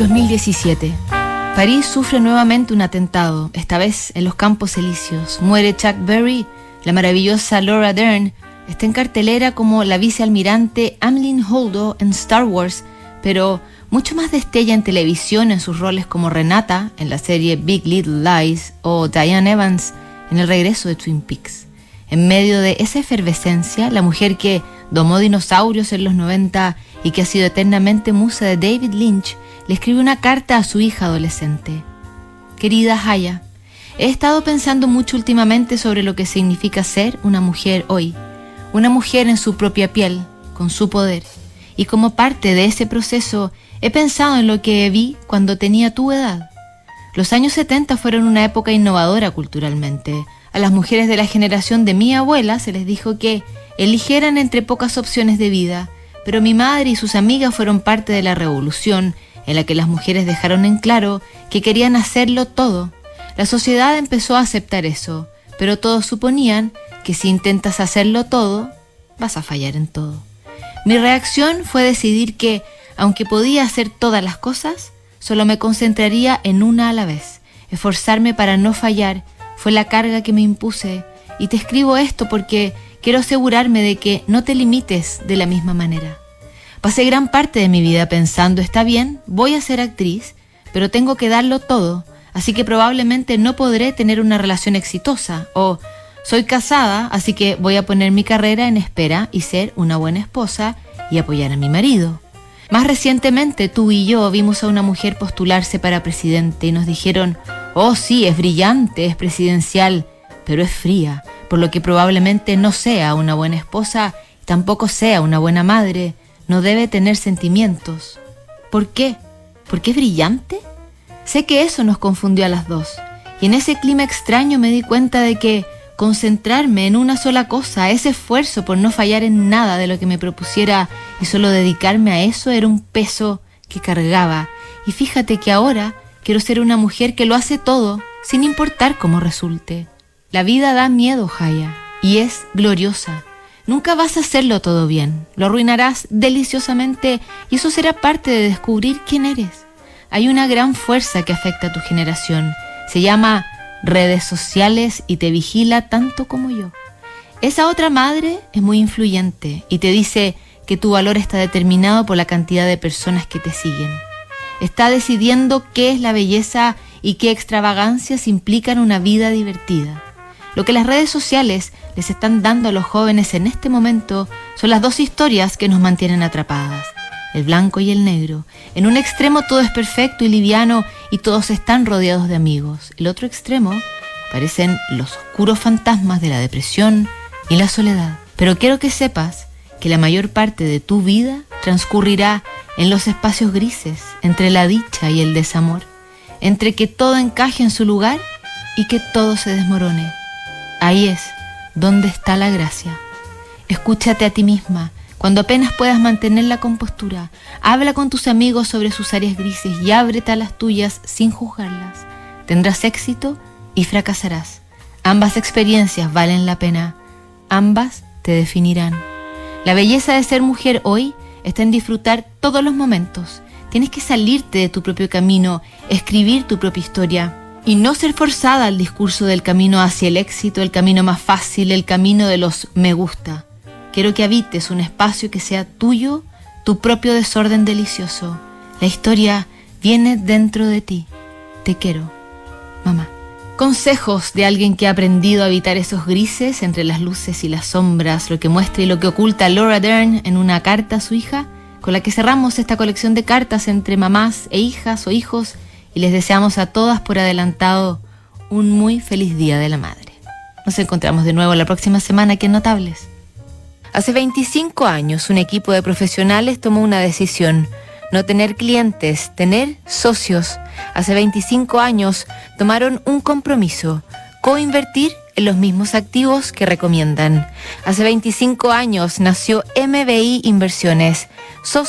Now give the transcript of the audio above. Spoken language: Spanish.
2017. París sufre nuevamente un atentado, esta vez en los Campos Elíseos. Muere Chuck Berry, la maravillosa Laura Dern está en cartelera como la vicealmirante Ameline Holdo en Star Wars, pero mucho más destella en televisión en sus roles como Renata en la serie Big Little Lies o Diane Evans en el regreso de Twin Peaks. En medio de esa efervescencia, la mujer que domó dinosaurios en los 90 y que ha sido eternamente musa de David Lynch, le escribe una carta a su hija adolescente. Querida Haya, he estado pensando mucho últimamente sobre lo que significa ser una mujer hoy, una mujer en su propia piel, con su poder, y como parte de ese proceso he pensado en lo que vi cuando tenía tu edad. Los años 70 fueron una época innovadora culturalmente. A las mujeres de la generación de mi abuela se les dijo que eligieran entre pocas opciones de vida, pero mi madre y sus amigas fueron parte de la revolución en la que las mujeres dejaron en claro que querían hacerlo todo. La sociedad empezó a aceptar eso, pero todos suponían que si intentas hacerlo todo, vas a fallar en todo. Mi reacción fue decidir que, aunque podía hacer todas las cosas, solo me concentraría en una a la vez. Esforzarme para no fallar fue la carga que me impuse y te escribo esto porque quiero asegurarme de que no te limites de la misma manera. Pasé gran parte de mi vida pensando, está bien, voy a ser actriz, pero tengo que darlo todo, así que probablemente no podré tener una relación exitosa, o soy casada, así que voy a poner mi carrera en espera y ser una buena esposa y apoyar a mi marido. Más recientemente tú y yo vimos a una mujer postularse para presidente y nos dijeron, oh sí, es brillante, es presidencial, pero es fría, por lo que probablemente no sea una buena esposa tampoco sea una buena madre, no debe tener sentimientos. ¿Por qué? ¿Por qué es brillante? Sé que eso nos confundió a las dos, y en ese clima extraño me di cuenta de que concentrarme en una sola cosa, ese esfuerzo por no fallar en nada de lo que me propusiera y solo dedicarme a eso era un peso que cargaba. Y fíjate que ahora quiero ser una mujer que lo hace todo, sin importar cómo resulte. La vida da miedo, Jaya, y es gloriosa. Nunca vas a hacerlo todo bien, lo arruinarás deliciosamente y eso será parte de descubrir quién eres. Hay una gran fuerza que afecta a tu generación. Se llama redes sociales y te vigila tanto como yo. Esa otra madre es muy influyente y te dice que tu valor está determinado por la cantidad de personas que te siguen. Está decidiendo qué es la belleza y qué extravagancias implican una vida divertida. Lo que las redes sociales les están dando a los jóvenes en este momento son las dos historias que nos mantienen atrapadas, el blanco y el negro. En un extremo todo es perfecto y liviano y todos están rodeados de amigos. El otro extremo parecen los oscuros fantasmas de la depresión y la soledad. Pero quiero que sepas que la mayor parte de tu vida transcurrirá en los espacios grises entre la dicha y el desamor, entre que todo encaje en su lugar y que todo se desmorone. Ahí es donde está la gracia. Escúchate a ti misma cuando apenas puedas mantener la compostura. Habla con tus amigos sobre sus áreas grises y ábrete a las tuyas sin juzgarlas. Tendrás éxito y fracasarás. Ambas experiencias valen la pena. Ambas te definirán. La belleza de ser mujer hoy está en disfrutar todos los momentos. Tienes que salirte de tu propio camino, escribir tu propia historia y no ser forzada al discurso del camino hacia el éxito, el camino más fácil, el camino de los me gusta. Quiero que habites un espacio que sea tuyo, tu propio desorden delicioso. La historia viene dentro de ti. Te quiero, mamá. Consejos de alguien que ha aprendido a habitar esos grises entre las luces y las sombras, lo que muestra y lo que oculta Laura Dern en una carta a su hija, con la que cerramos esta colección de cartas entre mamás e hijas o hijos y les deseamos a todas por adelantado un muy feliz Día de la Madre. Nos encontramos de nuevo la próxima semana aquí en Notables. Hace 25 años un equipo de profesionales tomó una decisión, no tener clientes, tener socios. Hace 25 años tomaron un compromiso, coinvertir en los mismos activos que recomiendan. Hace 25 años nació MBI Inversiones, socio